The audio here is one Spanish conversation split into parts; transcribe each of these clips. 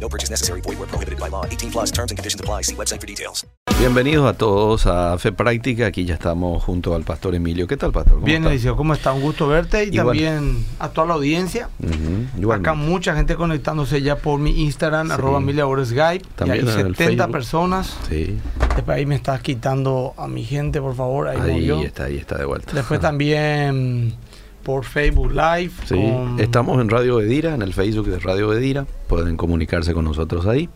No purchase necessary. Void where prohibited by law. 18 plus terms and conditions apply. See website for details. Bienvenidos a todos a Fe Práctica. Aquí ya estamos junto al pastor Emilio. ¿Qué tal, pastor? ¿Cómo Bien, está? Eliseo, ¿cómo está? Un gusto verte y Igual. también a toda la audiencia. Ujú, igualmente. Acá mucha gente conectándose ya por mi Instagram, Sí. arroba Guy. También y hay en el 70 Facebook. personas. Sí, Después ahí me estás quitando a mi gente, por favor. Ahí, ahí está, ahí está de vuelta. Después también por Facebook Live. Sí, con- estamos en Radio Bedira, en el Facebook de Radio Bedira. Pueden comunicarse con nosotros ahí.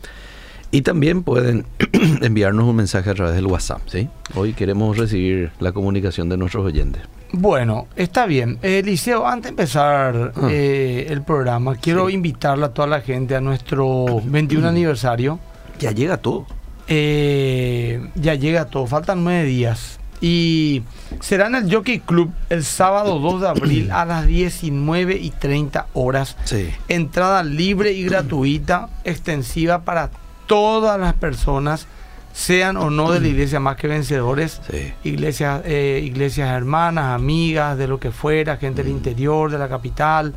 Y también pueden enviarnos un mensaje a través del WhatsApp, ¿sí? Hoy queremos recibir la comunicación de nuestros oyentes. Bueno, está bien. Eh, Eliseo, antes de empezar Ah. eh, el programa, quiero Sí. invitarle a toda la gente a nuestro 21 aniversario. Ya llega todo. Eh, ya llega todo, faltan nueve días. Y será en el Jockey Club el sábado 2 de abril a las 19 y 30 horas. Sí. Entrada libre y gratuita, extensiva para todas las personas, sean o no de la iglesia más que vencedores. Sí. Iglesias, eh, iglesias hermanas, amigas, de lo que fuera, gente del interior, de la capital.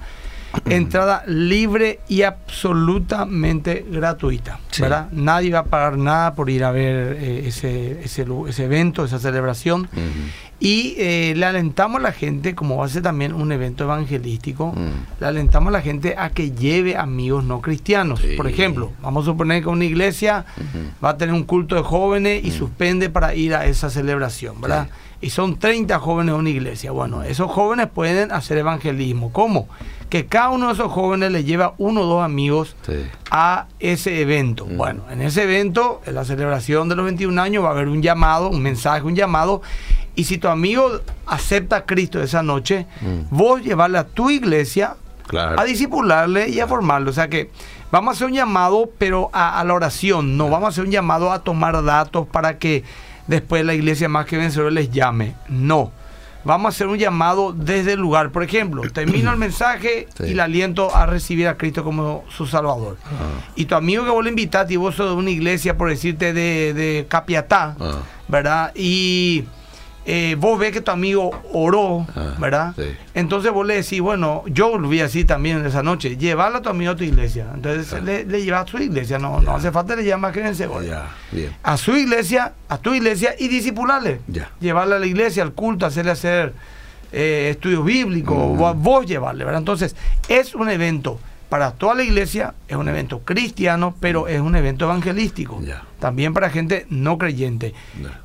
Entrada libre y absolutamente gratuita, Sí. ¿verdad? Nadie va a pagar nada por ir a ver eh, ese, ese, lu- ese evento, esa celebración. Y eh, le alentamos a la gente, como va a ser también un evento evangelístico, Mm. le alentamos a la gente a que lleve amigos no cristianos. Sí. Por ejemplo, vamos a suponer que una iglesia va a tener un culto de jóvenes y suspende para ir a esa celebración, ¿verdad? Y son 30 jóvenes de una iglesia. Bueno, esos jóvenes pueden hacer evangelismo. ¿Cómo? Que cada uno de esos jóvenes le lleva uno o dos amigos Sí. a ese evento. Mm. Bueno, en ese evento, en la celebración de los 21 años, va a haber un llamado, un mensaje, un llamado. Y si tu amigo acepta a Cristo esa noche, Mm. vos llevarle a tu iglesia Claro. a disipularle y a formarlo. O sea que vamos a hacer un llamado, pero a, a la oración. No vamos a hacer un llamado a tomar datos para que después la iglesia más que vencedor les llame. No. Vamos a hacer un llamado desde el lugar. Por ejemplo, termino el mensaje Sí. y le aliento a recibir a Cristo como su Salvador. Ah. Y tu amigo que vos le invitaste y vos sos de una iglesia, por decirte, de, de Capiatá, Ah. ¿verdad? Y eh, vos ves que tu amigo oró, Ah, ¿verdad? sí. Entonces vos le decís, bueno, yo lo vi así también esa noche, llevarlo a tu amigo a tu iglesia. Entonces le, le llevas a su iglesia, no, no hace falta le llamas Ya, bien. A su iglesia, a tu iglesia y disipularle. Ya. Llevarle a la iglesia, al culto, hacerle hacer eh, estudios bíblicos, Mm. vos llevarle, ¿verdad? Entonces, es un evento para toda la iglesia, es un evento cristiano, pero es un evento evangelístico. También para gente no creyente.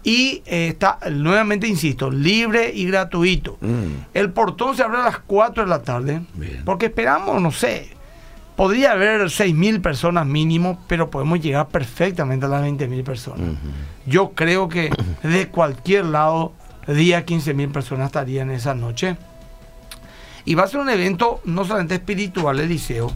Y eh, está, nuevamente insisto, libre y gratuito. Mm. El portón se abre a las 4 de la tarde. Bien. Porque esperamos, no sé, podría haber 6.000 personas mínimo, pero podemos llegar perfectamente a las 20.000 personas. Yo creo que de cualquier lado, día 15.000 personas estarían esa noche. Y va a ser un evento no solamente espiritual, Eliseo,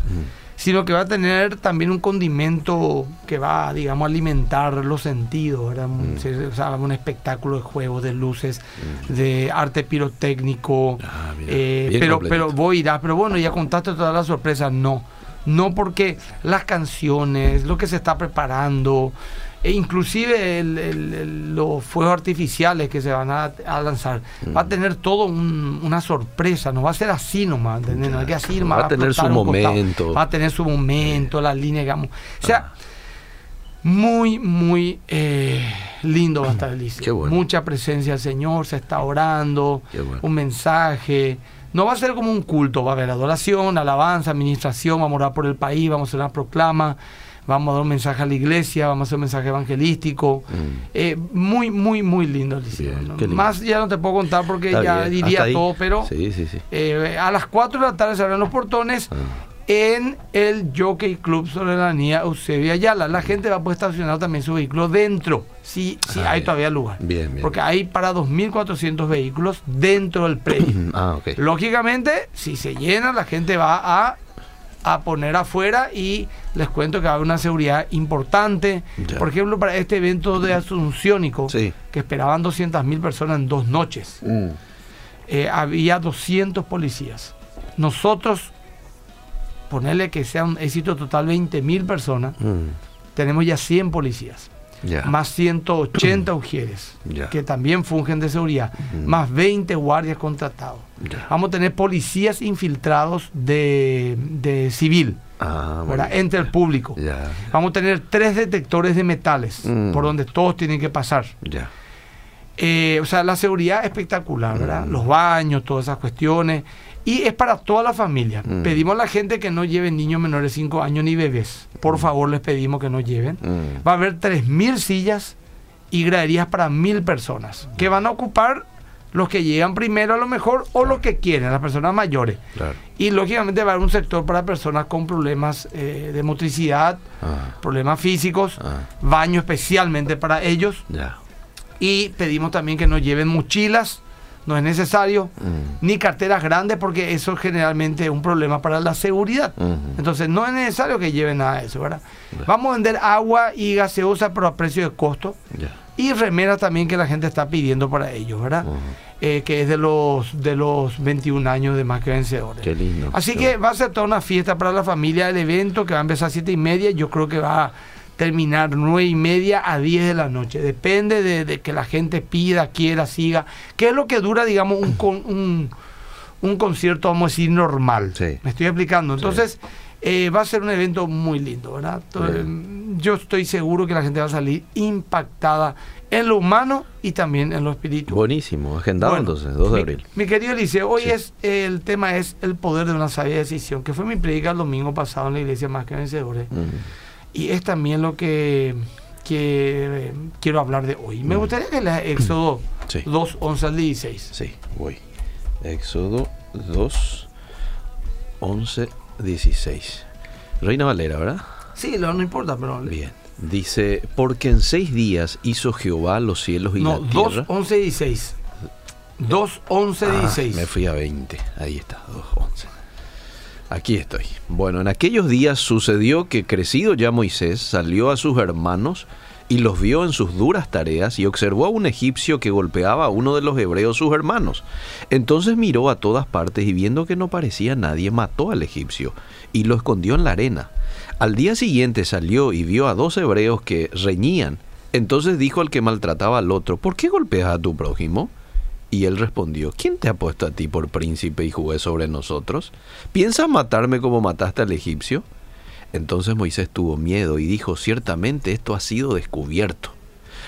sino que va a tener también un condimento que va, digamos, a alimentar los sentidos, ¿verdad? Se- o sea, un espectáculo de juegos, de luces, de arte pirotécnico. Ah, mira, eh, pero, completito. pero vos irás, pero bueno, ya contaste todas las sorpresas, no. No porque las canciones, lo que se está preparando, e inclusive el- el- el- los fuegos artificiales que se van a, a lanzar, va a tener todo un- una sorpresa, no va a ser así nomás, ¿entendés? No hay que así nomás Va a tener su costado. momento. Va a tener su momento, la línea, digamos. O sea, muy, muy eh, lindo va a estar el bueno. Mucha presencia del Señor, se está orando, bueno. un mensaje. No va a ser como un culto, va a haber adoración, alabanza, administración, vamos a orar por el país, vamos a hacer una proclama, vamos a dar un mensaje a la iglesia, vamos a hacer un mensaje evangelístico. Eh, muy, muy, muy lindo el liceo. Mm. Más ya no te puedo contar porque Está ya bien, diría todo, pero Sí, sí, sí. eh, a las 4 de la tarde se abren los portones Ah. En el Jockey Club avenida Eusebio Ayala. La gente va a poder estacionar también su vehículo dentro, si, si Ah, hay bien. todavía lugar. Bien, bien. Porque hay para 2.400 vehículos dentro del predio. Ah, ok. Lógicamente, si se llena, la gente va a, a poner afuera y les cuento que va a haber una seguridad importante. Ya. Por ejemplo, para este evento de Asunciónico, Sí. que esperaban 200.000 personas en dos noches, Mm. eh, había 200 policías. Nosotros, ponerle que sea un éxito total 20.000 personas, Mm. tenemos ya 100 policías más 180 ujieres Ya. que también fungen de seguridad, más 20 guardias contratados. Vamos a tener policías infiltrados de, de civil, Ah, entre el público. Vamos a tener tres detectores de metales Mm. por donde todos tienen que pasar. Eh, o sea, la seguridad espectacular, ¿verdad? Mm. Los baños, todas esas cuestiones. Y es para toda la familia. Mm. Pedimos a la gente que no lleven niños menores de 5 años ni bebés. Por favor, les pedimos que no lleven. Mm. Va a haber 3.000 sillas y graderías para 1.000 personas, que van a ocupar los que llegan primero a lo mejor o los que quieren, las personas mayores. Claro. Y lógicamente va a haber un sector para personas con problemas eh, de motricidad, Ah. problemas físicos, Ah. baño especialmente para ellos. Y pedimos también que no lleven mochilas, no es necesario, Mm. ni carteras grandes porque eso es generalmente un problema para la seguridad. Entonces no es necesario que lleven nada de eso, ¿verdad? Vamos a vender agua y gaseosa pero a precio de costo. Y remeras también que la gente está pidiendo para ellos, ¿verdad? Eh, que es de los, de los 21 años de más que vencedores. Qué lindo. Así Qué que bueno. va a ser toda una fiesta para la familia. El evento que va a empezar a 7 y media, yo creo que va a terminar 9 y media a 10 de la noche. Depende de, de que la gente pida, quiera, siga. ¿Qué es lo que dura, digamos, un, con- un, un concierto, vamos a decir, normal? Sí. Me estoy explicando. Sí. Entonces, eh, va a ser un evento muy lindo, ¿verdad? Yo estoy seguro que la gente va a salir impactada en lo humano y también en lo espiritual. Buenísimo. Agendado Bueno, entonces, 2 de mi- abril. Mi, querido Eliseo, hoy Sí. es el tema es el poder de una sabia decisión, que fue mi predica el domingo pasado en la iglesia Más que Vencedores. Y es también lo que, que, eh, quiero hablar de hoy. Me gustaría que lea Éxodo Sí. 2, 11 al 16. Sí, voy. Éxodo 2, 11, 16. Reina Valera, ¿verdad? Sí, no, no importa, pero... Bien. Dice, porque en seis días hizo Jehová los cielos y No, la 2, tierra. 11, 16. 2, 11, Ah, 16. me fui a 20. Ahí está, 2, 11. Aquí estoy. Bueno, en aquellos días sucedió que crecido ya Moisés salió a sus hermanos y los vio en sus duras tareas y observó a un egipcio que golpeaba a uno de los hebreos sus hermanos. Entonces miró a todas partes y viendo que no parecía nadie, mató al egipcio y lo escondió en la arena. Al día siguiente salió y vio a dos hebreos que reñían. Entonces dijo al que maltrataba al otro, ¿por qué golpeas a tu prójimo? Y él respondió, ¿quién te ha puesto a ti por príncipe y jugué sobre nosotros? ¿Piensas matarme como mataste al egipcio? Entonces Moisés tuvo miedo y dijo, ciertamente esto ha sido descubierto.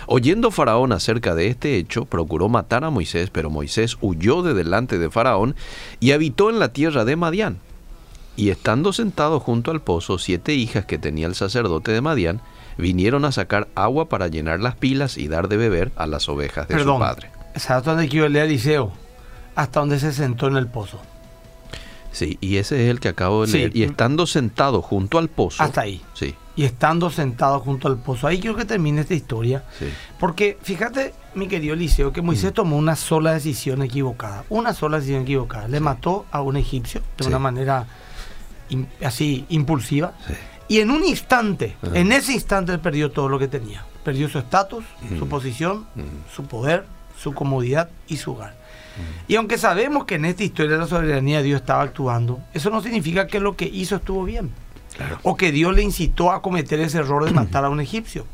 Oyendo Faraón acerca de este hecho, procuró matar a Moisés, pero Moisés huyó de delante de Faraón y habitó en la tierra de Madián. Y estando sentado junto al pozo, siete hijas que tenía el sacerdote de Madián vinieron a sacar agua para llenar las pilas y dar de beber a las ovejas de Perdón. su padre. ¿Sabes dónde quiero leer Eliseo? Hasta donde se sentó en el pozo. Sí, y ese es el que acabo de Sí. leer. Y estando sentado junto al pozo. Hasta ahí. Sí, Y estando sentado junto al pozo. Ahí quiero que termine esta historia. sí. Porque fíjate, mi querido Eliseo, que Mm. Moisés tomó una sola decisión equivocada. Una sola decisión equivocada. Le mató a un egipcio de una manera así impulsiva. Sí. Y en un instante, Ajá. en ese instante él perdió todo lo que tenía. Perdió su estatus, su posición, Mm. su poder, su comodidad y su hogar. Y aunque sabemos que en esta historia la soberanía de Dios estaba actuando, eso no significa que lo que hizo estuvo bien. O que Dios le incitó a cometer ese error de matar a un egipcio.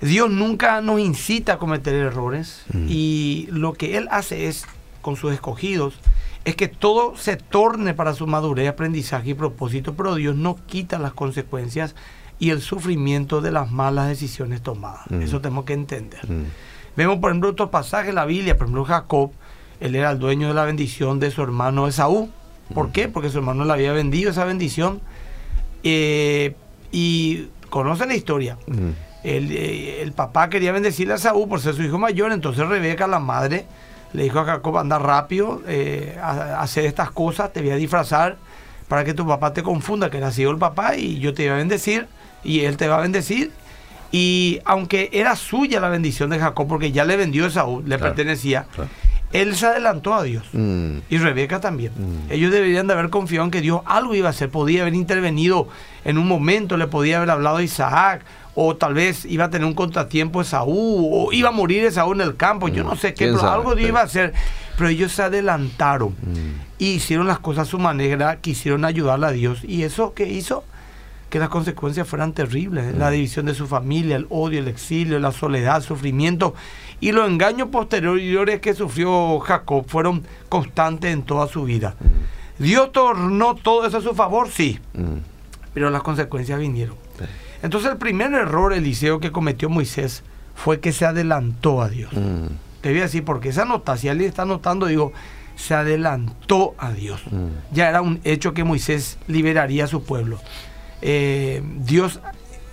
Dios nunca nos incita a cometer errores Mm. y lo que Él hace es, con sus escogidos, es que todo se torne para su madurez, aprendizaje y propósito, pero Dios no quita las consecuencias y el sufrimiento de las malas decisiones tomadas. Mm. Eso tenemos que entender. Mm. Vemos, por ejemplo, otros pasajes de la Biblia, por ejemplo, Jacob, él era el dueño de la bendición de su hermano Esaú. ¿Por qué? Porque su hermano le había vendido esa bendición. eh, y conocen la historia. Mm. El, eh, el papá quería bendecirle a Saúl por ser su hijo mayor, entonces Rebeca, la madre, le dijo a Jacob, anda rápido, eh, a, a hacer estas cosas, te voy a disfrazar para que tu papá te confunda que sido el papá y yo te voy a bendecir y él te va a bendecir. Y aunque era suya la bendición de Jacob, porque ya le vendió a Saúl, le Claro, pertenecía, claro. él se adelantó a Dios. Mm. Y Rebeca también. Mm. Ellos deberían de haber confiado en que Dios algo iba a hacer. Podía haber intervenido en un momento, le podía haber hablado a Isaac. O tal vez iba a tener un contratiempo Esaú. O iba a morir Esaú en el campo. Yo Mm. no sé qué, ¿Quién pero sabe? algo Dios iba a hacer. Pero ellos se adelantaron. Mm. Y hicieron las cosas a su manera. Quisieron ayudarle a Dios. ¿Y eso qué hizo? Que las consecuencias fueran terribles. Mm. La división de su familia, el odio, el exilio, la soledad, el sufrimiento. Y los engaños posteriores que sufrió Jacob fueron constantes en toda su vida. Dios tornó todo eso a su favor, sí, Mm. pero las consecuencias vinieron. Entonces el primer error, Eliseo, que cometió Moisés fue que se adelantó a Dios. Mm. Te voy a decir, porque esa nota, si alguien está notando, digo, se adelantó a Dios. Mm. Ya era un hecho que Moisés liberaría a su pueblo. Eh, Dios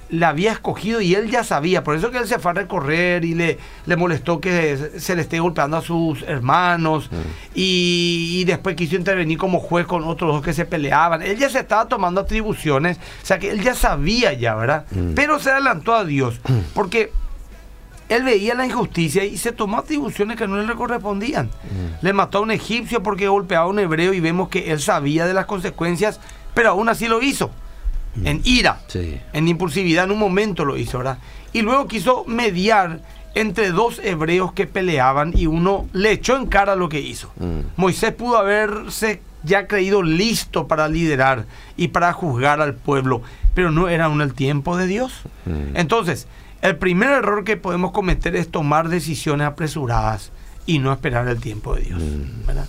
la había escogido y él ya sabía, por eso que él se fue a recorrer y le, le molestó que se le esté golpeando a sus hermanos y, y después quiso intervenir como juez con otros dos que se peleaban. Él ya se estaba tomando atribuciones, o sea que él ya sabía ya, ¿verdad? Mm. Pero se adelantó a Dios, porque él veía la injusticia y se tomó atribuciones que no le correspondían. Le mató a un egipcio porque golpeaba a un hebreo y vemos que él sabía de las consecuencias, pero aún así lo hizo. En ira, Sí. en impulsividad, en un momento lo hizo, ¿verdad? Y luego quiso mediar entre dos hebreos que peleaban y uno le echó en cara lo que hizo. Mm. Moisés pudo haberse ya creído listo para liderar y para juzgar al pueblo, pero no era aún el tiempo de Dios. Mm. Entonces, el primer error que podemos cometer es tomar decisiones apresuradas y no esperar el tiempo de Dios. Mm. ¿verdad?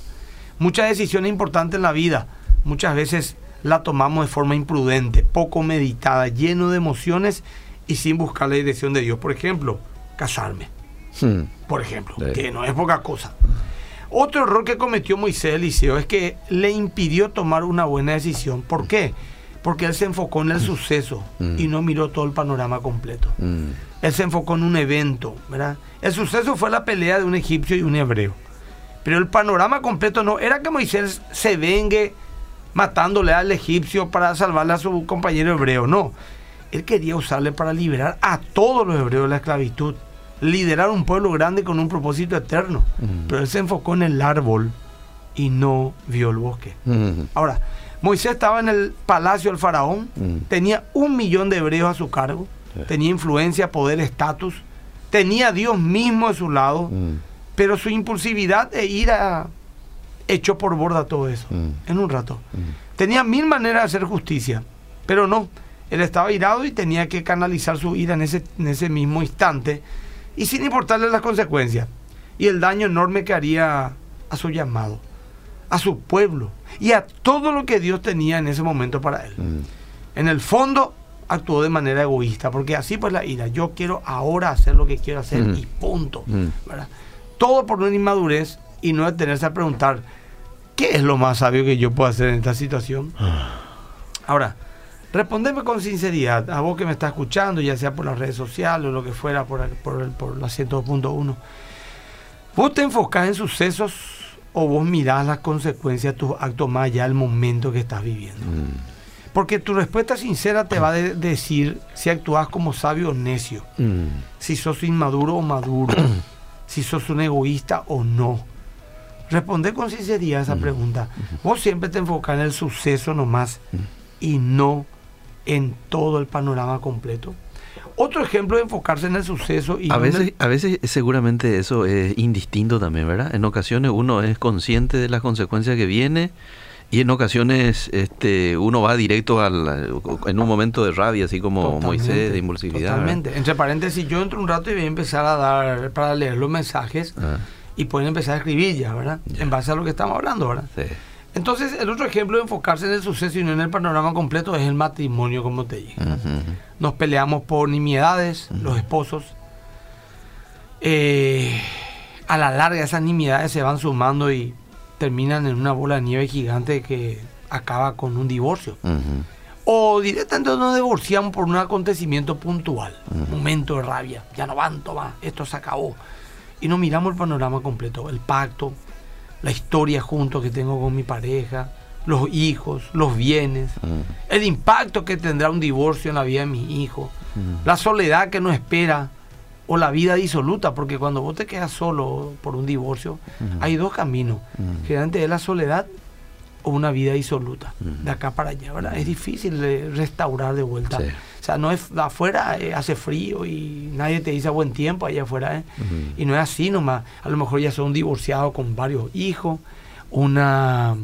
Muchas decisiones importantes en la vida, muchas veces la tomamos de forma imprudente, poco meditada, lleno de emociones y sin buscar la dirección de Dios. Por ejemplo, casarme, Mm. por ejemplo, Sí. que no es poca cosa. Otro error que cometió Moisés Eliseo es que le impidió tomar una buena decisión. ¿Por qué? Porque él se enfocó en el suceso Mm. y no miró todo el panorama completo. Mm. Él se enfocó en un evento, ¿verdad? El suceso fue la pelea de un egipcio y un hebreo. Pero el panorama completo no era que Moisés se vengue matándole al egipcio para salvarle a su compañero hebreo, no. Él quería usarle para liberar a todos los hebreos de la esclavitud, liderar un pueblo grande con un propósito eterno. Pero él se enfocó en el árbol y no vio el bosque. Ahora, Moisés estaba en el palacio del faraón, tenía un millón de hebreos a su cargo, tenía influencia, poder, estatus, tenía a Dios mismo a su lado, pero su impulsividad e ira echó por borda todo eso Mm. en un rato. Mm. Tenía mil maneras de hacer justicia, pero no, él estaba irado y tenía que canalizar su ira en ese, en ese mismo instante y sin importarle las consecuencias y el daño enorme que haría a su llamado, a su pueblo y a todo lo que Dios tenía en ese momento para él. Mm. En el fondo actuó de manera egoísta, porque así pues la ira, yo quiero ahora hacer lo que quiero hacer y punto. ¿verdad? Todo por una inmadurez y no detenerse a preguntar, ¿qué es lo más sabio que yo puedo hacer en esta situación? Ahora, respondeme con sinceridad, a vos que me estás escuchando, ya sea por las redes sociales o lo que fuera, por, el- por, el- por la 102.1. ¿Vos te enfocás en sucesos o vos mirás las consecuencias de tus actos más allá del momento que estás viviendo? Mm. Porque tu respuesta sincera te va a de- decir si actúas como sabio o necio, Mm. si sos inmaduro o maduro, si sos un egoísta o no. Responde con sinceridad a esa pregunta. Vos siempre te enfocás en el suceso nomás y no en todo el panorama completo. Otro ejemplo de enfocarse en el suceso y A en el- veces, a veces seguramente eso es indistinto también, ¿verdad? En ocasiones uno es consciente de las consecuencias que viene y en ocasiones este, uno va directo al, en un momento de rabia, así como Totalmente, Moisés, de impulsividad. ¿verdad? Totalmente. Entre paréntesis, yo entro un rato y voy a empezar a dar, para leer los mensajes Ah, y pueden empezar a escribir ya, ¿verdad? Ya. En base a lo que estamos hablando, ¿verdad? sí. Entonces, el otro ejemplo de enfocarse en el suceso y no en el panorama completo es el matrimonio, como te dije. Nos peleamos por nimiedades, los esposos. Eh, a la larga esas nimiedades se van sumando y terminan en una bola de nieve gigante que acaba con un divorcio. O directamente nos divorciamos por un acontecimiento puntual, un momento de rabia, ya no van, toma, esto se acabó. Y no miramos el panorama completo, el pacto, la historia juntos que tengo con mi pareja, los hijos, los bienes, el impacto que tendrá un divorcio en la vida de mi hijo, la soledad que nos espera o la vida disoluta, porque cuando vos te quedas solo por un divorcio, hay dos caminos. Generalmente es la soledad o una vida disoluta, de acá para allá, ¿verdad? Es difícil restaurar de vuelta. Sí. O sea, no es afuera eh, hace frío y nadie te dice buen tiempo allá afuera, ¿eh? Y no es así nomás. A lo mejor ya son divorciados con varios hijos, una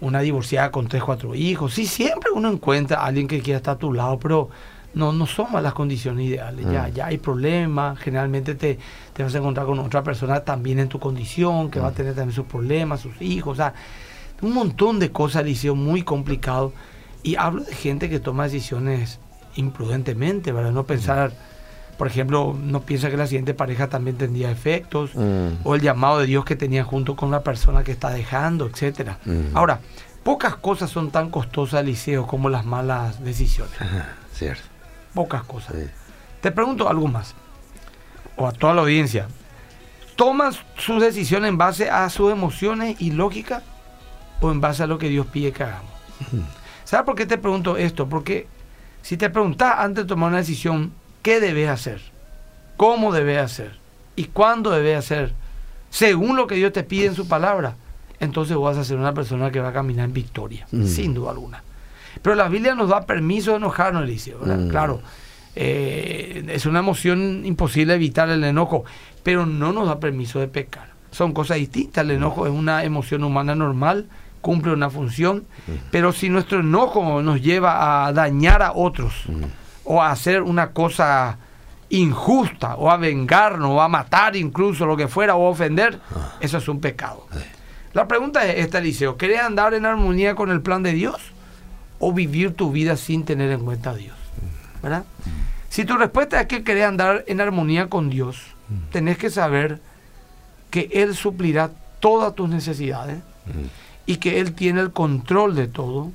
una divorciada con tres, cuatro hijos. Sí, siempre uno encuentra a alguien que quiera estar a tu lado, pero no, no son las condiciones ideales. Ya, ya hay problemas. Generalmente te, te vas a encontrar con otra persona también en tu condición, que va a tener también sus problemas, sus hijos. O sea, un montón de cosas, Liceo, muy complicado. Y hablo de gente que toma decisiones imprudentemente, ¿verdad? No pensar, por ejemplo, no piensa que la siguiente pareja también tendría efectos, o el llamado de Dios que tenía junto con la persona que está dejando, etcétera. Ahora, pocas cosas son tan costosas, Liceo, como las malas decisiones. Cierto. Pocas cosas. Sí. Te pregunto algo más, o a toda la audiencia. ¿Toman sus decisiones en base a sus emociones y lógica o en base a lo que Dios pide que hagamos? ¿Sabes por qué te pregunto esto? Porque si te preguntas antes de tomar una decisión, ¿qué debes hacer? ¿Cómo debes hacer? ¿Y cuándo debes hacer? Según lo que Dios te pide en su palabra, entonces vas a ser una persona que va a caminar en victoria, Mm. sin duda alguna. Pero la Biblia nos da permiso de enojarnos, Eliseo. Mm. Claro, eh, es una emoción imposible evitar el enojo, pero no nos da permiso de pecar. Son cosas distintas. El enojo es una emoción humana normal, cumple una función, pero si nuestro enojo nos lleva a dañar a otros o a hacer una cosa injusta o a vengarnos o a matar incluso lo que fuera o a ofender, eso es un pecado. La pregunta es esta, Eliseo, ¿querés andar en armonía con el plan de Dios o vivir tu vida sin tener en cuenta a Dios? ¿Verdad? Si tu respuesta es que querés andar en armonía con Dios, tenés que saber que Él suplirá todas tus necesidades y que Él tiene el control de todo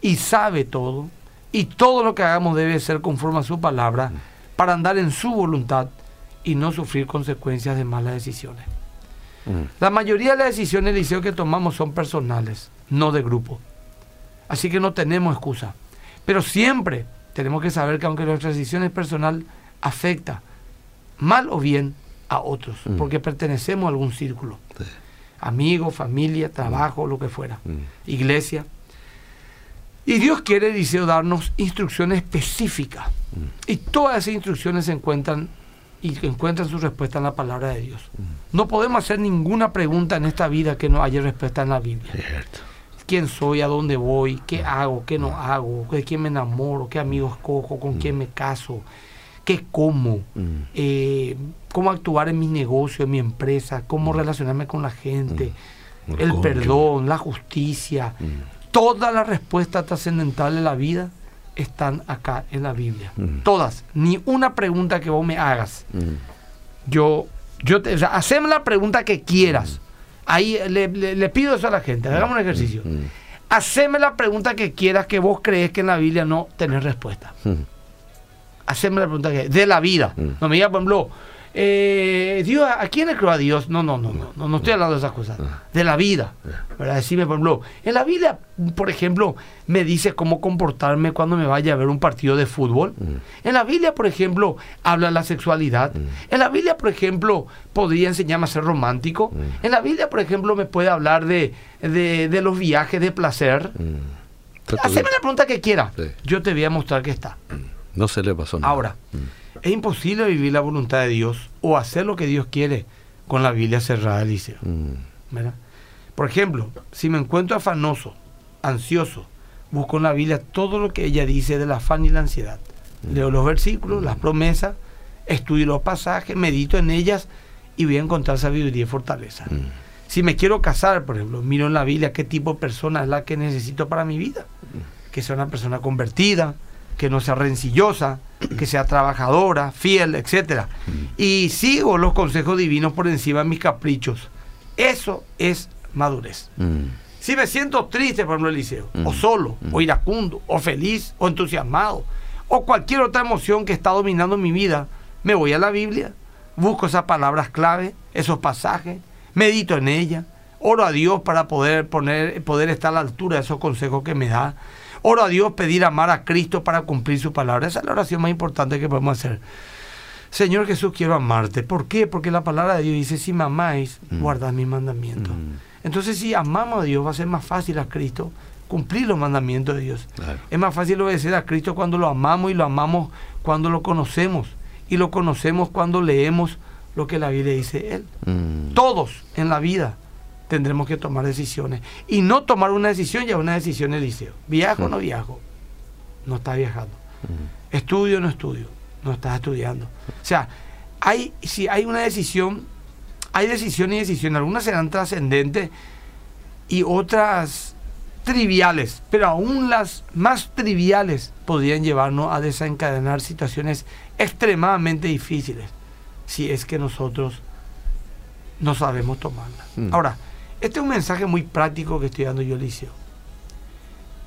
y sabe todo y todo lo que hagamos debe ser conforme a su palabra para andar en su voluntad y no sufrir consecuencias de malas decisiones. La mayoría de las decisiones, Eliseo, que tomamos son personales, no de grupo. Así que no tenemos excusa. Pero siempre tenemos que saber que aunque nuestra decisión es personal, afecta mal o bien a otros, porque pertenecemos a algún círculo. Amigos, familia, trabajo, lo que fuera. Iglesia. Y Dios quiere, Eliseo, darnos instrucciones específicas. Y todas esas instrucciones se encuentran y encuentran su respuesta en la palabra de Dios. No podemos hacer ninguna pregunta en esta vida que no haya respuesta en la Biblia. Cierto. ¿Quién soy? ¿A dónde voy? ¿Qué hago? ¿Qué no hago? ¿De quién me enamoro? ¿Qué amigos cojo? ¿Con quién me caso? ¿Qué como? Mm. Eh, ¿Cómo actuar en mi negocio, en mi empresa? ¿Cómo relacionarme con la gente? El El perdón, la justicia. Todas las respuestas trascendentales de la vida están acá en la Biblia. Mm. Todas. Ni una pregunta que vos me hagas Mm. yo, yo te, o sea, haceme la pregunta que quieras. Ahí le, le- le pido eso a la gente, hagamos un ejercicio. Mm. Haceme la pregunta que quieras que vos crees que en la Biblia no tenés respuesta. Mm. Haceme la pregunta que de la vida. Mm. No me digas, por ejemplo, eh, Dios, ¿a quién le creó a Dios? No, no, no, no, no, no estoy hablando de esas cosas. Ah. De la vida. ¿verdad? Decime, por ejemplo, en la Biblia, por ejemplo, me dice cómo comportarme cuando me vaya a ver un partido de fútbol. Mm. En la Biblia, por ejemplo, habla de la sexualidad. En la Biblia, por ejemplo, podría enseñarme a ser romántico. Mm. En la Biblia, por ejemplo, me puede hablar de, de, de los viajes de placer. Haceme la pregunta que quiera. Yo te voy a mostrar que está. No se le pasó nada. Ahora, es imposible vivir la voluntad de Dios o hacer lo que Dios quiere con la Biblia cerrada, Eliseo. Mm. ¿verdad? Por ejemplo, si me encuentro afanoso, ansioso, busco en la Biblia todo lo que ella dice del afán y la ansiedad. Leo los versículos, las promesas, estudio los pasajes, medito en ellas y voy a encontrar sabiduría y fortaleza. Si me quiero casar, por ejemplo, miro en la Biblia qué tipo de persona es la que necesito para mi vida. Que sea una persona convertida, que no sea rencillosa, que sea trabajadora, fiel, etcétera. Y sigo los consejos divinos por encima de mis caprichos. Eso es madurez. Mm. Si me siento triste, por ejemplo, Eliseo, o solo, o iracundo, o feliz, o entusiasmado, o cualquier otra emoción que está dominando mi vida, me voy a la Biblia, busco esas palabras clave, esos pasajes, medito en ella, oro a Dios para poder, poner, poder estar a la altura de esos consejos que me da. Oro a Dios pedir amar a Cristo para cumplir su palabra. Esa es la oración más importante que podemos hacer. Señor Jesús, quiero amarte. ¿Por qué? Porque la palabra de Dios dice, si me amáis, guardad mis mandamientos. Entonces, si amamos a Dios, va a ser más fácil a Cristo cumplir los mandamientos de Dios. Claro. Es más fácil obedecer a Cristo cuando lo amamos y lo amamos cuando lo conocemos. Y lo conocemos cuando leemos lo que la Biblia dice Él. Mm. Todos en la vida tendremos que tomar decisiones. Y no tomar una decisión ya es una decisión Eliseo. ¿Viajo o no viajo? No estás viajando. ¿Estudio o no estudio? No estás estudiando. O sea, hay, si hay una decisión, hay decisiones y decisiones. Algunas serán trascendentes y otras triviales, pero aún las más triviales podrían llevarnos a desencadenar situaciones extremadamente difíciles si es que nosotros no sabemos tomarlas. Mm. Ahora, este es un mensaje muy práctico que estoy dando yo, Liceo.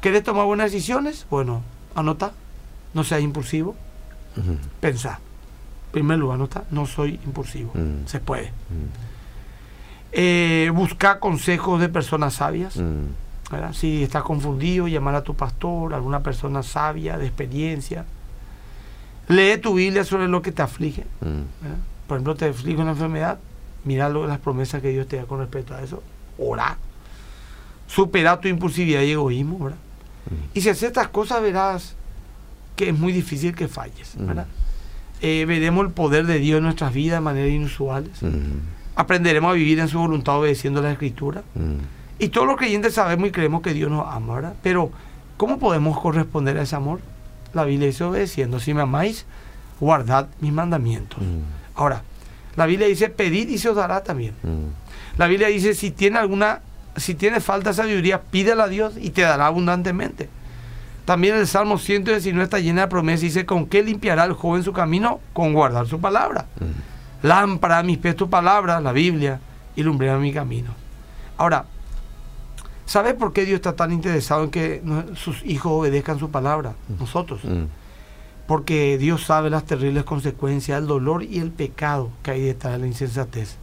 ¿Querés tomar buenas decisiones? Bueno, anota, no seas impulsivo, Ujú. pensá. En primer lugar, anota, no soy impulsivo, Mm. se puede. Eh, busca consejos de personas sabias. Mm. ¿verdad? Si estás confundido, llamar a tu pastor, alguna persona sabia, de experiencia. Lee tu Biblia sobre lo que te aflige. Mm. Por ejemplo, te aflige una enfermedad, mira las promesas que Dios te da con respecto a eso. Ora. Supera tu impulsividad y egoísmo. ¿verdad? Y si haces estas cosas, verás que es muy difícil que falles. ¿verdad? Eh, veremos el poder de Dios en nuestras vidas de manera inusuales. Aprenderemos a vivir en su voluntad obedeciendo la Escritura. Y todos los creyentes sabemos y creemos que Dios nos ama, ¿verdad? Pero, ¿cómo podemos corresponder a ese amor? La Biblia dice obedeciendo. Si me amáis, guardad mis mandamientos. Ahora, la Biblia dice pedid y se os dará también. Mm. La Biblia dice si tiene alguna, si tiene falta de sabiduría, pídela a Dios y te dará abundantemente. También el Salmo 119 está llena de promesas y dice, ¿con qué limpiará el joven su camino? Con guardar su palabra. Lámpara a mis pies tu palabra, la Biblia, y lumbrera mi camino. Ahora, ¿sabes por qué Dios está tan interesado en que sus hijos obedezcan su palabra? Nosotros. Mm. Porque Dios sabe las terribles consecuencias, el dolor y el pecado que hay detrás de la insensatez.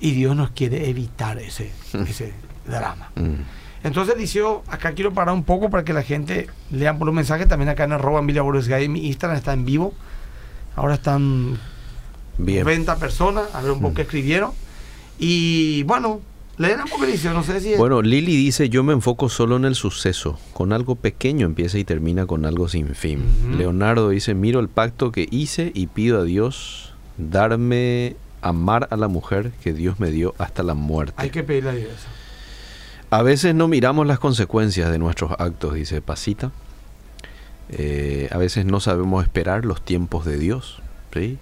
Y Dios nos quiere evitar ese, ese drama. Mm. Entonces, Liceo, acá quiero parar un poco para que la gente lean por los mensajes. También acá en arroba Emilia mi Instagram está en vivo. Ahora están Bien. 90 personas, a ver un poco qué escribieron. Y bueno, un poco, Liceo, no sé si... Bueno, Lili dice, yo me enfoco solo en el suceso. Con algo pequeño empieza y termina con algo sin fin. Leonardo dice, miro el pacto que hice y pido a Dios darme amar a la mujer que Dios me dio hasta la muerte. Hay que pedirle a Dios. A veces no miramos las consecuencias de nuestros actos, dice Pasita. Eh, a veces no sabemos esperar los tiempos de Dios. ¿sí?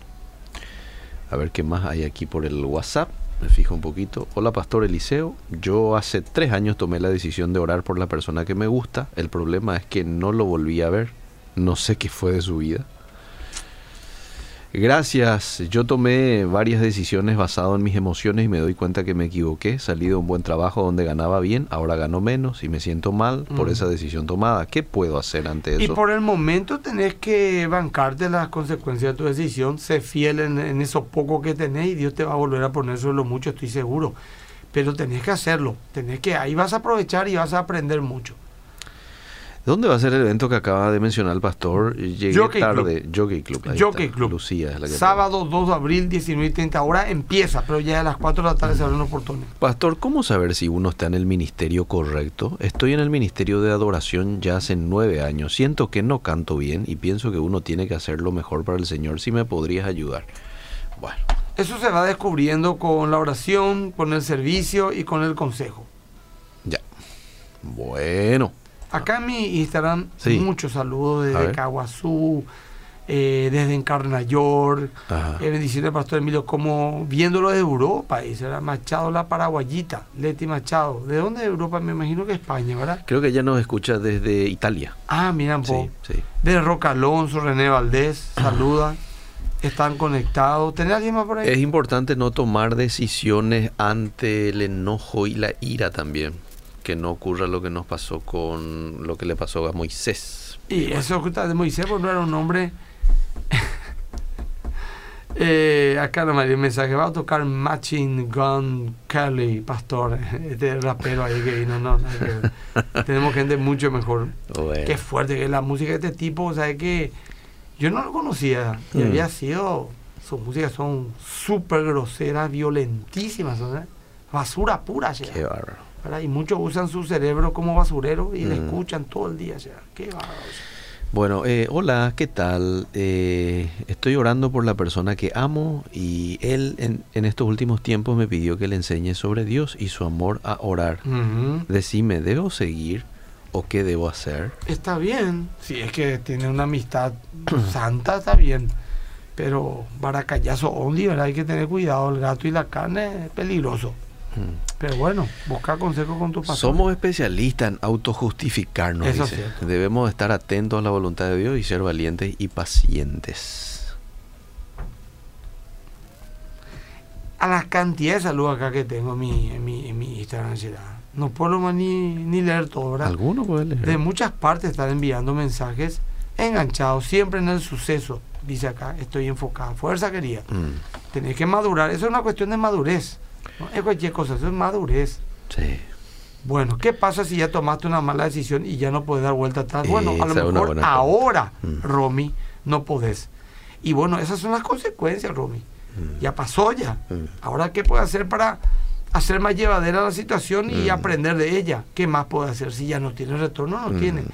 A ver qué más hay aquí por el WhatsApp. Me fijo un poquito. Hola, Pastor Eliseo. Yo hace tres años tomé la decisión de orar por la persona que me gusta. El problema es que no lo volví a ver. No sé qué fue de su vida. Gracias. Yo tomé varias decisiones basado en mis emociones y me doy cuenta que me equivoqué. Salí de un buen trabajo donde ganaba bien, ahora gano menos y me siento mal por Mm. esa decisión tomada. ¿Qué puedo hacer ante Y eso? por el momento tenés que bancarte las consecuencias de tu decisión, ser fiel en, en eso poco que tenés y Dios te va a volver a poner sobre lo mucho, estoy seguro. Pero tenés que hacerlo, tenés que, ahí vas a aprovechar y vas a aprender mucho. ¿Dónde va a ser el evento que acaba de mencionar el pastor? Llegué Jockey tarde. Jockey Club. ahí Jockey está. Club. Lucía es la que Sábado 2 de abril, 19 y 30 horas, empieza, pero ya a las 4 de la tarde se abren los portones. Pastor, ¿cómo saber si uno está en el ministerio correcto? Estoy en el ministerio de adoración ya hace nueve años. Siento que no canto bien y pienso que uno tiene que hacer lo mejor para el Señor. Si me podrías ayudar. Bueno, Eso se va descubriendo con la oración, con el servicio y con el consejo. ya. Bueno. Acá en mi Instagram, Sí. muchos saludos desde. Caguazú, eh, desde Encarna York, Ajá. eh, bendiciones pastor Emilio, como viéndolo de Europa, dice era Machado la Paraguayita, Leti Machado. ¿De dónde de Europa? Me imagino que España, ¿verdad? Creo que ella nos escucha desde Italia. Ah, miran, Sí, sí. De Roca Alonso, René Valdés, saludan. Están conectados. ¿Tenés alguien más por ahí? Es importante no tomar decisiones ante el enojo y la ira también. Que no ocurra lo que nos pasó con lo que le pasó a Moisés. Y eso justamente Moisés pues, no era un hombre. eh, acá no me dio un mensaje. Va a tocar Matching Gun Kelly, pastor. Este rapero ahí que vino. No, que ver. Tenemos gente mucho mejor. Bueno. Qué fuerte que la música de este tipo. O sea, que yo no lo conocía. Y Mm. había sido. Sus músicas son súper groseras, violentísimas. ¿no? Basura pura. ya. Qué bárbaro. ¿Verdad? Y muchos usan su cerebro como basurero y le escuchan todo el día. ya. Qué bárbaro. Bueno, eh, hola, ¿qué tal? Eh, estoy orando por la persona que amo y él en, en estos últimos tiempos me pidió que le enseñe sobre Dios y su amor a orar. Decime, ¿debo seguir o qué debo hacer? Está bien. Si es que tiene una amistad santa, está bien. Pero baracallazo ondi, ¿verdad? Hay que tener cuidado. El gato y la carne es peligroso. Mm. Pero bueno, busca consejo con tu pastor. Somos especialistas en autojustificarnos, Eso es dice. Debemos estar atentos a la voluntad de Dios y ser valientes y pacientes. A la cantidad de saludos acá que tengo en mi, en mi, en mi Instagram, no puedo ni, ni leer todo, ¿verdad? ¿Alguno puede leer? De muchas partes están enviando mensajes enganchados, siempre en el suceso. Dice acá, estoy enfocada. Fuerza quería. Mm, Tenés que madurar. Eso es una cuestión de madurez. No es cualquier cosa, eso es madurez. sí. Bueno, ¿qué pasa si ya tomaste una mala decisión y ya no puedes dar vuelta atrás? Bueno, a lo mejor ahora. Mm. Romy, no podés. Y bueno, esas son las consecuencias, Romy. Mm, Ya pasó ya. mm. Ahora, ¿qué puede hacer para hacer más llevadera la situación y Mm. aprender de ella? ¿Qué más puede hacer si ya no tiene retorno? No tiene.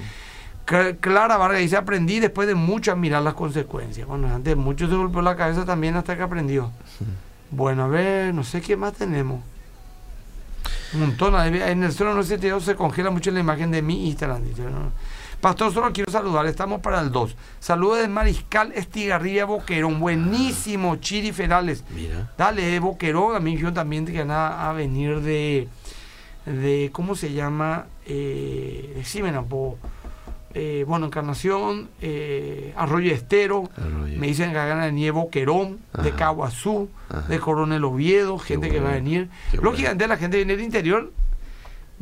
Cla- Clara Vargas dice, aprendí después de mucho a mirar las consecuencias. Bueno, antes mucho se golpeó la cabeza también hasta que aprendió. Bueno, a ver, no sé qué más tenemos. Un montón. En el 0972 se congela mucho la imagen de mi Instagram. Pastor, solo quiero saludar. Estamos para el 2. Saludos de Mariscal Estigarribia Boquerón. Buenísimo, Chiri Ferales. Mira. Dale, eh, Boquerón. A mí yo también te van a, venir de, de. ¿Cómo se llama? Eh, decime. Eh, bueno, Encarnación, eh, Arroyo Estero. Arroyo. Me dicen que ganan de Nieve Boquerón, de Ajá. Caguazú, Ajá. de Coronel Oviedo, gente que va a venir. qué Lógicamente la gente viene del interior,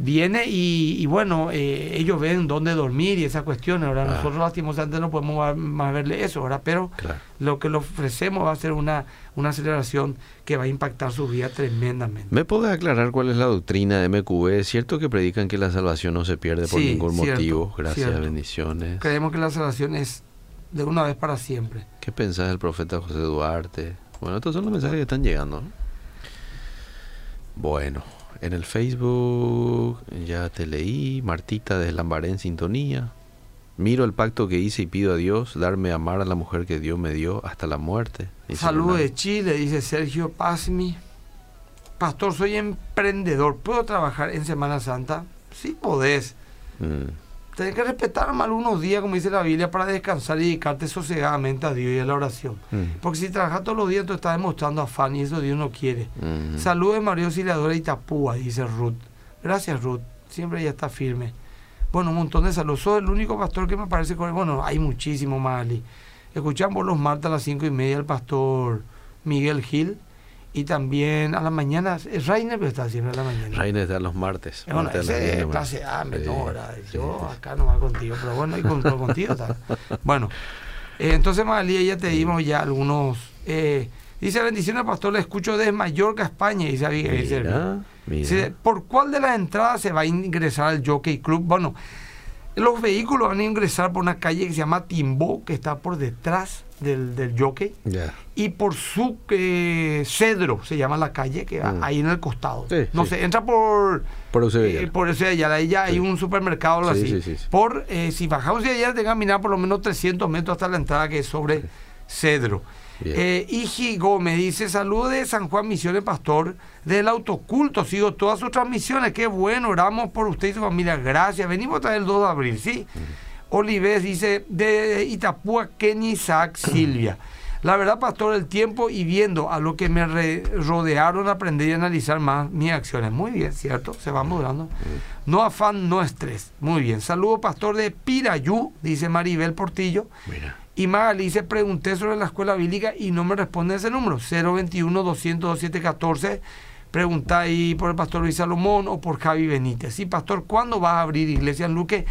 viene y, y bueno, eh, ellos ven dónde dormir y esas cuestiones, ¿verdad? Ah. Nosotros lastimosamente no podemos más verle eso, ¿verdad? Pero Claro. lo que le ofrecemos va a ser una, una celebración que va a impactar su vida tremendamente. ¿Me puedes aclarar cuál es la doctrina de MQB? ¿Es cierto que predican que la salvación no se pierde por Sí, ningún cierto, motivo? Gracias, cierto. bendiciones. Creemos que la salvación es de una vez para siempre. ¿Qué pensás del profeta José Duarte? Bueno, estos son los mensajes que están llegando. ¿No? Bueno, en el Facebook ya te leí. Martita de Lambaré en sintonía. Miro el pacto que hice y pido a Dios darme a amar a la mujer que Dios me dio hasta la muerte. Saludos de. Chile, dice Sergio Pazmi. Pastor, soy emprendedor. ¿Puedo trabajar en Semana Santa? Sí, podés. Mm, Tenés que respetar más algunos días, como dice la Biblia, para descansar y dedicarte sosegadamente a Dios y a la oración. mm, Porque si trabajas todos los días, tú estás demostrando afán y eso Dios no quiere. mm. Saludos de María Auxiliadora y Itapúa, dice Ruth. Gracias, Ruth. Siempre ella está firme. Bueno, un montón de saludos. Soy el único pastor que me parece con Bueno, hay muchísimo más, Ali. Escuchamos los martes a las cinco y media al pastor Miguel Gil. Y también a la mañana, es Rainer, pero está siempre a la mañana. Reina está los martes. Eh, Bueno, martes a las ese 10 es nomás. clase A, Yo sí, acá no va contigo, pero bueno, y con, con- contigo está. Bueno, eh, entonces Magalía ya te dimos ya algunos. eh, dice bendiciones, pastor, le escucho desde Mallorca, España, dice Abigail Servín. Mira, mira. Dice, ¿por cuál de las entradas se va a ingresar al Jockey Club? Bueno, los vehículos van a ingresar por una calle que se llama Timbó, que está por detrás del, del Jockey, y por su eh, Cedro, se llama la calle, que va Mm. ahí en el costado. Sí, no sí. sé, entra por... Por Eusebio. Eh, por allá, ahí ya hay Sí. un supermercado o así. sí, sí, sí. Por, eh, si bajamos de allá, tengan que caminar por lo menos 300 metros hasta la entrada que es sobre Cedro. Eh, Iji Gómez dice, saludos de San Juan Misiones Pastor, del autoculto, sigo todas sus transmisiones, qué bueno, oramos por usted y su familia, gracias, venimos a traer el 2 de abril, ¿sí? Olives dice, de Itapúa, Kenny Isaac Silvia. La verdad, pastor, el tiempo y viendo a lo que me re- rodearon, aprendí a analizar más mis acciones. Muy bien, ¿cierto? Se va mudando. No afán, no estrés. Muy bien. Saludo, pastor de Pirayú, dice Maribel Portillo. Mira. Y Magali dice, pregunté sobre la escuela bíblica y no me responde ese número, 021 200 2714 Pregunta ahí por el pastor Luis Salomón o por Javi Benítez. Sí, pastor, ¿cuándo vas a abrir iglesia en Luque?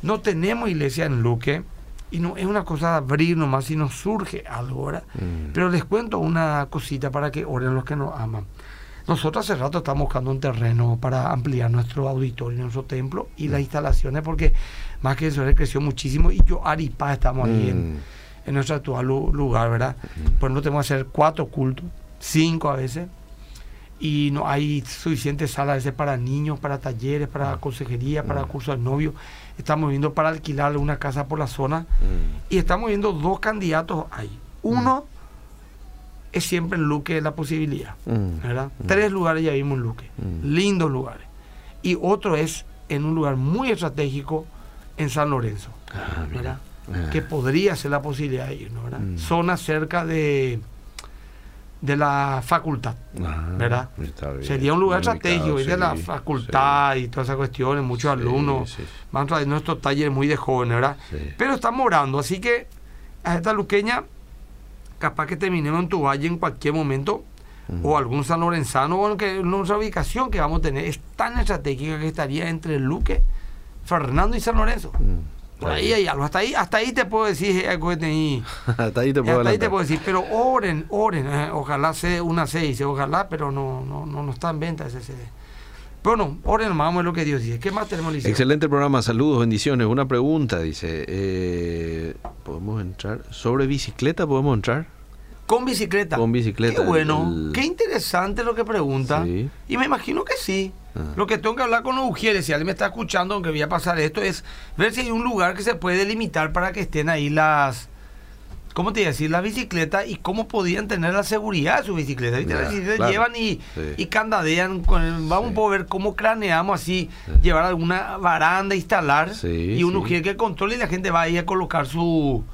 No tenemos iglesia en Luque. Y no es una cosa de abrir nomás si nos surge algo, ¿verdad? Mm. Pero les cuento una cosita para que oren los que nos aman. Nosotros hace rato estamos buscando un terreno para ampliar nuestro auditorio, nuestro templo y Mm. las instalaciones, porque más que eso creció muchísimo. Y yo, Aripá, estamos ahí en, Mm. en nuestro actual lu- lugar, ¿verdad? Por ejemplo, tenemos que hacer cuatro cultos, cinco a veces, y no hay suficientes salas a veces para niños, para talleres, para consejería, para cursos de novio. Estamos viendo para alquilar una casa por la zona Mm. y estamos viendo dos candidatos ahí. Uno es siempre en Luque la posibilidad, Mm. ¿verdad? Tres lugares ya vimos en Luque, Mm. lindos lugares. Y otro es en un lugar muy estratégico en San Lorenzo, Ah. ¿verdad? Ah. que podría ser la posibilidad de irnos, ¿verdad? Mm. Zona cerca de, de la facultad, Ah, ¿verdad? Sería un lugar estratégico, y de la sí, facultad y todas esas cuestiones, muchos Sí, alumnos, van a traer nuestros talleres muy de jóvenes, ¿verdad? Pero estamos orando, así que a esta luqueña, capaz que terminemos en tu valle en cualquier momento, o algún San Lorenzano, o que nuestra ubicación que vamos a tener es tan estratégica que estaría entre Luque, Fernando y San Lorenzo. Mm. Por ahí hay algo, hasta ahí, hasta ahí te puedo decir algo que tení- Hasta ahí te hasta puedo ahí te puedo decir, pero oren, oren, eh, ojalá sea una seis, ojalá, pero no, no, no, no está en venta ese CD. Pero no, oren, lo que Dios dice. ¿Qué más tenemos, Liceo? Excelente programa, saludos, bendiciones. Una pregunta, dice, eh, ¿podemos entrar? ¿Sobre bicicleta podemos entrar? Con bicicleta. Con bicicleta, Qué bueno, el- qué interesante lo que pregunta. Sí. Y me imagino que sí. Ah. Lo que tengo que hablar con los ujieres, si alguien me está escuchando, aunque voy a pasar esto, es ver si hay un lugar que se puede delimitar para que estén ahí las. ¿Cómo te iba a decir? Las bicicletas y cómo podían tener la seguridad de su bicicleta. ¿viste? Claro. llevan y, Sí. y candadean. Con el- vamos Sí. a poder ver cómo craneamos así, llevar alguna baranda, instalar Sí, y un ujier que controle y la gente va ahí a colocar su.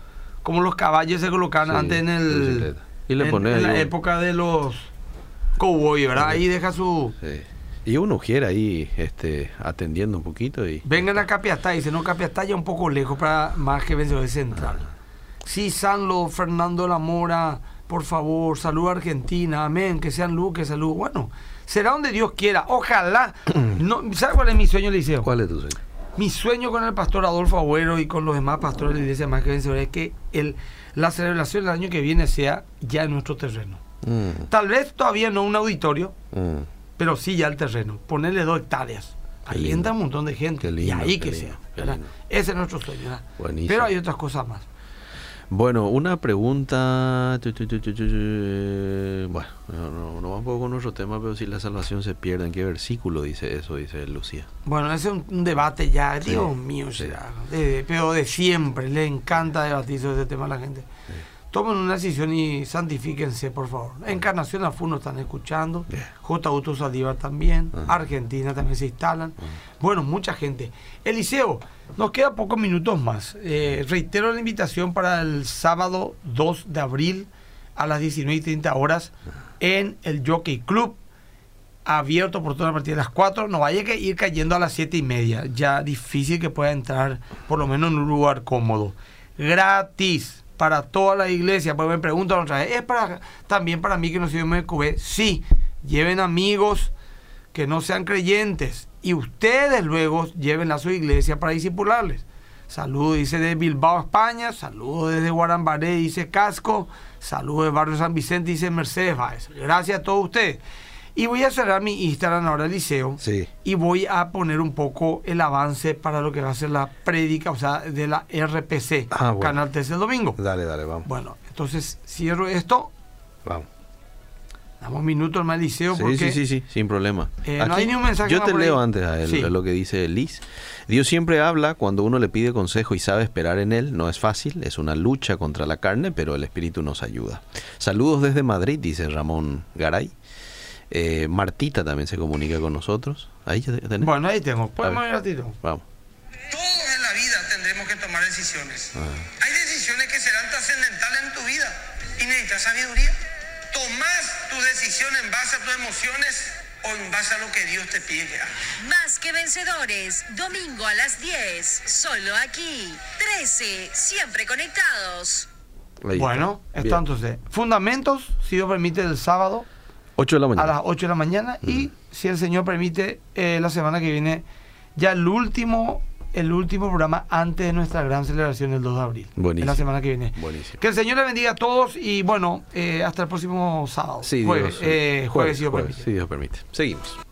Como los caballos se colocaban antes en la el. bicicleta. Y le en- pones en la un- época de los cowboy, ¿verdad? Ahí deja su. Sí. Y uno quiere ahí este, atendiendo un poquito y... Vengan a Capiatá, dice, no, Capiatá ya un poco lejos para más que vencedor central. Sí, Sanlo, Fernando La Mora, por favor, salud a Argentina, amén, que sean Luque, salud. Bueno, será donde Dios quiera, ojalá. no, ¿Sabe cuál es mi sueño, Liceo? ¿Cuál es tu sueño? Mi sueño con el pastor Adolfo Agüero y con los demás pastores de la iglesia más que es que el, la celebración del año que viene sea ya en nuestro terreno. Mm, Tal vez todavía no un auditorio, mm. pero sí ya el terreno. Ponerle dos hectáreas. Qué Ahí lindo. entra un montón de gente. Lindo, y ahí que lindo, sea. Ese es nuestro sueño. Pero hay otras cosas más. Bueno, una pregunta... Bueno, no, no, va un poco con nuestro tema, pero si la salvación se pierde, ¿en qué versículo dice eso? Dice Lucía. Bueno, ese es un, un debate ya, Dios mío, sí. será, de- pero de siempre. Le encanta debatir sobre ese tema a la gente. Tomen una decisión y santifíquense, por favor. Encarnación a nos están escuchando. J. Auto también. Argentina también se instalan. Bueno, mucha gente. Eliseo, nos queda pocos minutos más. Eh, reitero la invitación para el sábado 2 de abril a las 19 y 30 horas en el Jockey Club. Abierto por toda a partir de las 4. No vaya que ir cayendo a las 7 y media. Ya difícil que pueda entrar, por lo menos en un lugar cómodo. Gratis para toda la iglesia. Pues me preguntan otra vez, ¿es para, también para mí que no soy MQB? Sí, lleven amigos que no sean creyentes y ustedes luego lleven a su iglesia para disipularles. Saludos, dice de Bilbao, España. Saludos desde Guarambaré, dice Casco. Saludos de Barrio San Vicente, dice Mercedes Báez. Gracias a todos ustedes. Y voy a cerrar mi Instagram ahora, Liceo. Sí. Y voy a poner un poco el avance para lo que va a ser la prédica, o sea, de la RPC, Ah, bueno. Canal 13 el domingo. Dale, dale, vamos. Bueno, entonces cierro esto. Vamos. Damos un minuto al Liceo Sí, porque sí, sí, sí, sin problema. Eh, no hay ni un mensaje Yo te ahí. leo antes a él Sí. lo que dice Liz. Dios siempre habla cuando uno le pide consejo y sabe esperar en él. No es fácil, es una lucha contra la carne, pero el Espíritu nos ayuda. Saludos desde Madrid, dice Ramón Garay. Eh, Martita también se comunica con nosotros. Ahí ya te- tenés. Bueno, ahí tengo. Podemos A ir ratito. Vamos. Todos en la vida tendremos que tomar decisiones. Ah. Hay decisiones que serán trascendentales en tu vida y necesitas sabiduría. Tomás tu decisión en base a tus emociones o en base a lo que Dios te pide que hagas. Más que vencedores, domingo a las 10, solo aquí. 13, siempre conectados. Ahí Bueno, está. entonces. Fundamentos, si Dios permite, el sábado. 8 de la a las 8 de la mañana y si el Señor permite eh, la semana que viene ya el último el último programa antes de nuestra gran celebración del 2 de abril. Buenísimo. En la semana que viene. Buenísimo. Que el Señor le bendiga a todos y bueno, eh, hasta el próximo sábado. Sí, jueves, Dios, eh, jueves, si Dios jueves, permite. si Dios permite. Seguimos.